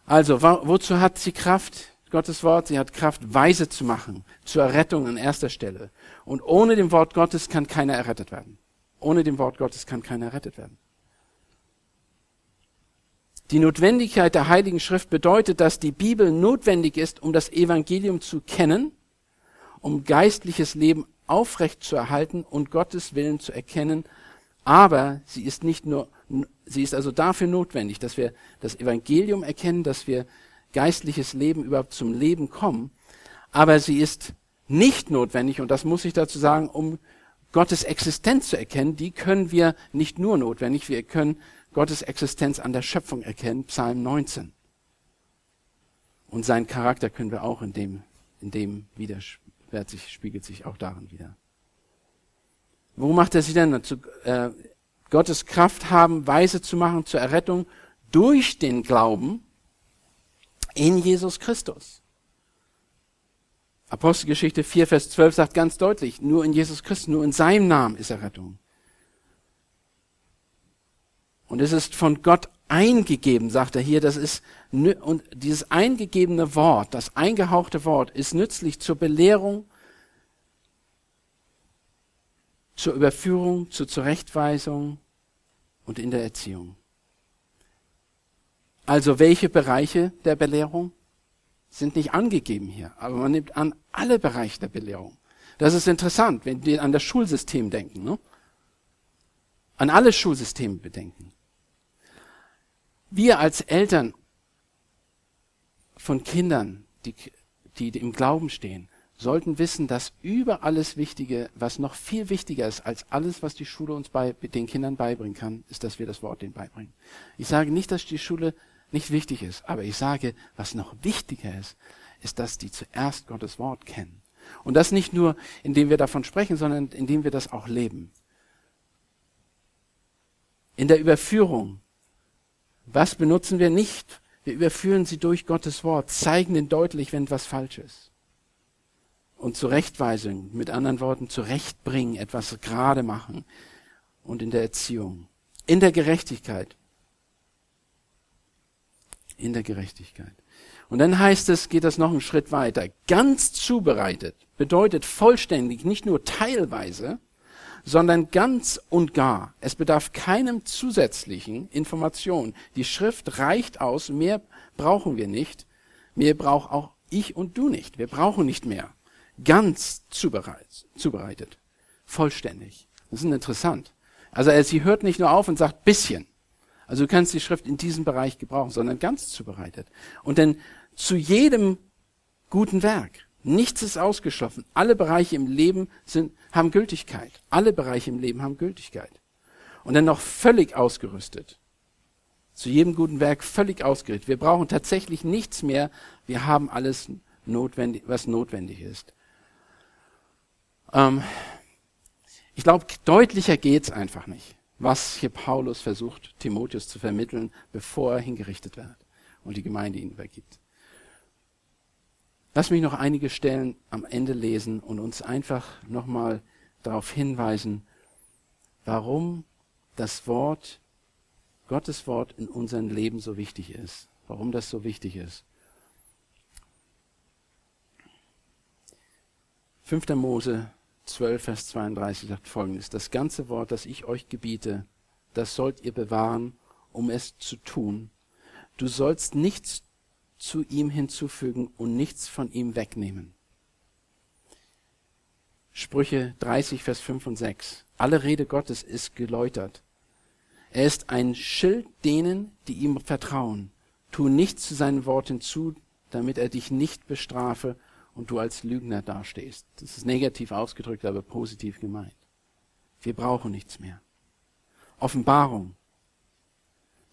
Also, wozu hat sie Kraft? Gottes Wort, sie hat Kraft, weise zu machen, zur Errettung an erster Stelle. Und ohne dem Wort Gottes kann keiner errettet werden. Ohne dem Wort Gottes kann keiner errettet werden. Die Notwendigkeit der Heiligen Schrift bedeutet, dass die Bibel notwendig ist, um das Evangelium zu kennen, um geistliches Leben aufrecht zu erhalten und Gottes Willen zu erkennen. Aber sie ist nicht nur, sie ist also dafür notwendig, dass wir das Evangelium erkennen, dass wir geistliches Leben überhaupt zum Leben kommen. Aber sie ist nicht notwendig, und das muss ich dazu sagen, um Gottes Existenz zu erkennen. Die können wir nicht nur notwendig, wir können Gottes Existenz an der Schöpfung erkennen, Psalm 19. Und seinen Charakter können wir auch in dem, in dem wieder, sich, spiegelt sich auch darin wieder. Wo macht er sie denn? dazu? äh, Gottes Kraft haben, weise zu machen zur Errettung durch den Glauben in Jesus Christus. Apostelgeschichte 4, Vers 12 sagt ganz deutlich, nur in Jesus Christus, nur in seinem Namen ist Errettung. Und es ist von Gott eingegeben, sagt er hier, das ist, und dieses eingegebene Wort, das eingehauchte Wort ist nützlich zur Belehrung, zur Überführung, zur Zurechtweisung, und in der Erziehung. Also welche Bereiche der Belehrung sind nicht angegeben hier, aber man nimmt an alle Bereiche der Belehrung. Das ist interessant, wenn wir an das Schulsystem denken, ne? an alle Schulsysteme bedenken. Wir als Eltern von Kindern, die, die im Glauben stehen, sollten wissen, dass über alles Wichtige, was noch viel wichtiger ist als alles, was die Schule uns bei den Kindern beibringen kann, ist, dass wir das Wort denen beibringen. Ich sage nicht, dass die Schule nicht wichtig ist, aber ich sage, was noch wichtiger ist, ist, dass die zuerst Gottes Wort kennen. Und das nicht nur, indem wir davon sprechen, sondern indem wir das auch leben. In der Überführung, was benutzen wir nicht? Wir überführen sie durch Gottes Wort, zeigen ihnen deutlich, wenn etwas falsch ist und Zurechtweisung, mit anderen Worten zurechtbringen, etwas gerade machen und in der Erziehung, in der Gerechtigkeit. In der Gerechtigkeit. Und dann heißt es, geht das noch einen Schritt weiter. Ganz zubereitet bedeutet vollständig, nicht nur teilweise, sondern ganz und gar. Es bedarf keinem zusätzlichen Information. Die Schrift reicht aus, mehr brauchen wir nicht. Mehr braucht auch ich und du nicht. Wir brauchen nicht mehr ganz zubereitet. Vollständig. Das ist interessant. Also sie hört nicht nur auf und sagt bisschen. Also du kannst die Schrift in diesem Bereich gebrauchen, sondern ganz zubereitet. Und dann zu jedem guten Werk. Nichts ist ausgeschlossen. Alle Bereiche im Leben sind, haben Gültigkeit. Alle Bereiche im Leben haben Gültigkeit. Und dann noch völlig ausgerüstet. Zu jedem guten Werk völlig ausgerüstet. Wir brauchen tatsächlich nichts mehr. Wir haben alles notwendig, was notwendig ist. Ähm, ich glaube, deutlicher geht's einfach nicht, was hier Paulus versucht, Timotheus zu vermitteln, bevor er hingerichtet wird und die Gemeinde ihn übergibt. Lass mich noch einige Stellen am Ende lesen und uns einfach nochmal darauf hinweisen, warum das Wort, Gottes Wort in unserem Leben so wichtig ist. Warum das so wichtig ist. 5. Mose 12, Vers 32 sagt folgendes. Das ganze Wort, das ich euch gebiete, das sollt ihr bewahren, um es zu tun. Du sollst nichts zu ihm hinzufügen und nichts von ihm wegnehmen. Sprüche 30, Vers 5 und 6. Alle Rede Gottes ist geläutert. Er ist ein Schild denen, die ihm vertrauen. Tu nichts zu seinen Worten zu, damit er dich nicht bestrafe und du als Lügner dastehst. Das ist negativ ausgedrückt, aber positiv gemeint. Wir brauchen nichts mehr. Offenbarung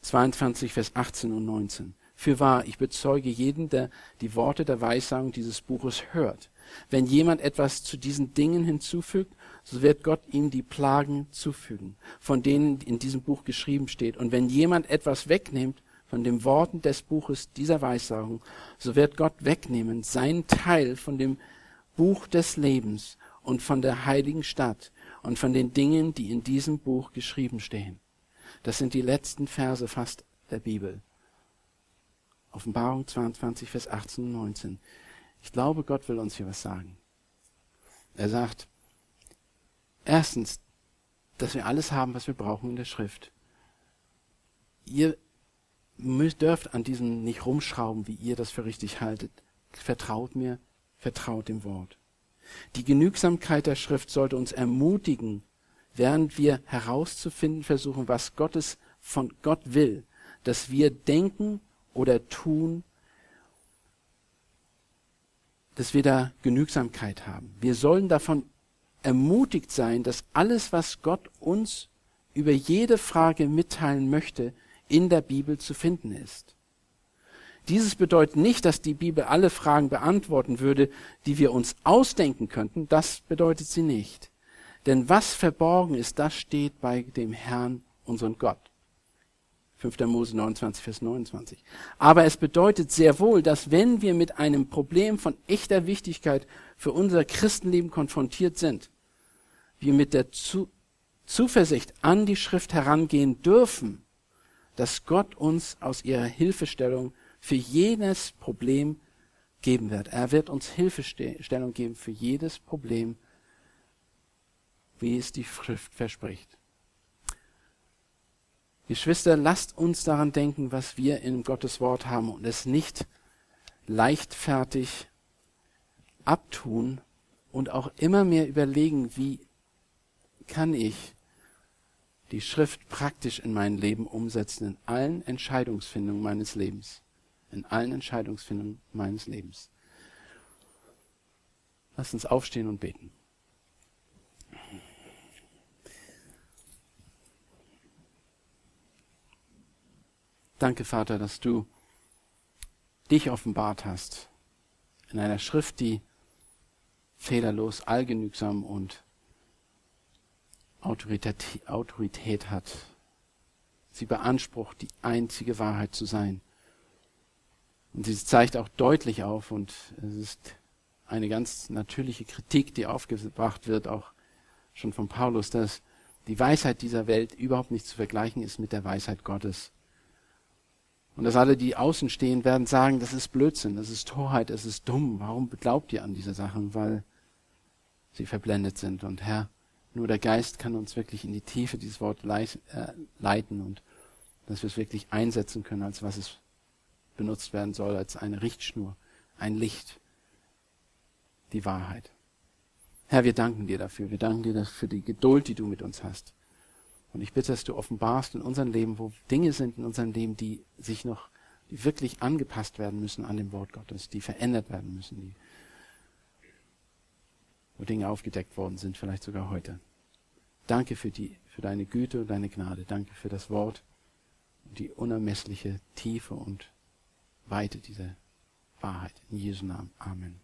22, Vers 18 und 19. Für wahr, ich bezeuge jeden, der die Worte der Weissagung dieses Buches hört. Wenn jemand etwas zu diesen Dingen hinzufügt, so wird Gott ihm die Plagen zufügen, von denen in diesem Buch geschrieben steht. Und wenn jemand etwas wegnimmt, von den Worten des Buches dieser Weissagung, so wird Gott wegnehmen seinen Teil von dem Buch des Lebens und von der heiligen Stadt und von den Dingen, die in diesem Buch geschrieben stehen. Das sind die letzten Verse fast der Bibel. Offenbarung 22, Vers 18 und 19. Ich glaube, Gott will uns hier was sagen. Er sagt, erstens, dass wir alles haben, was wir brauchen in der Schrift. Ihr müsst, dürft an diesem nicht rumschrauben, wie ihr das für richtig haltet. Vertraut mir, vertraut dem Wort. Die Genügsamkeit der Schrift sollte uns ermutigen, während wir herauszufinden versuchen, was Gottes von Gott will, dass wir denken oder tun, dass wir da Genügsamkeit haben. Wir sollen davon ermutigt sein, dass alles, was Gott uns über jede Frage mitteilen möchte, in der Bibel zu finden ist. Dieses bedeutet nicht, dass die Bibel alle Fragen beantworten würde, die wir uns ausdenken könnten. Das bedeutet sie nicht. Denn was verborgen ist, das steht bei dem Herrn, unseren Gott. 5. Mose 29, Vers 29. Aber es bedeutet sehr wohl, dass wenn wir mit einem Problem von echter Wichtigkeit für unser Christenleben konfrontiert sind, wir mit der Zuversicht an die Schrift herangehen dürfen, dass Gott uns aus ihrer Hilfestellung für jedes Problem geben wird. Er wird uns Hilfestellung geben für jedes Problem, wie es die Schrift verspricht. Geschwister, lasst uns daran denken, was wir in Gottes Wort haben und es nicht leichtfertig abtun und auch immer mehr überlegen, wie kann ich die Schrift praktisch in mein Leben umsetzen, in allen Entscheidungsfindungen meines Lebens. In allen Entscheidungsfindungen meines Lebens. Lass uns aufstehen und beten. Danke, Vater, dass du dich offenbart hast in einer Schrift, die fehlerlos, allgenügsam und Autorität, Autorität hat. Sie beansprucht, die einzige Wahrheit zu sein. Und sie zeigt auch deutlich auf, und es ist eine ganz natürliche Kritik, die aufgebracht wird, auch schon von Paulus, dass die Weisheit dieser Welt überhaupt nicht zu vergleichen ist mit der Weisheit Gottes. Und dass alle, die außen stehen, werden sagen, das ist Blödsinn, das ist Torheit, das ist dumm. Warum glaubt ihr an diese Sachen? Weil sie verblendet sind. Und Herr, nur der Geist kann uns wirklich in die Tiefe dieses Wort äh, leiten und dass wir es wirklich einsetzen können, als was es benutzt werden soll, als eine Richtschnur, ein Licht, die Wahrheit. Herr, wir danken dir dafür. Wir danken dir für die Geduld, die du mit uns hast. Und ich bitte, dass du offenbarst in unserem Leben, wo Dinge sind in unserem Leben, die sich noch, die wirklich angepasst werden müssen an dem Wort Gottes, die verändert werden müssen, die wo Dinge aufgedeckt worden sind, vielleicht sogar heute. Danke für die, für deine Güte und deine Gnade. Danke für das Wort und die unermessliche Tiefe und Weite dieser Wahrheit. In Jesu Namen. Amen.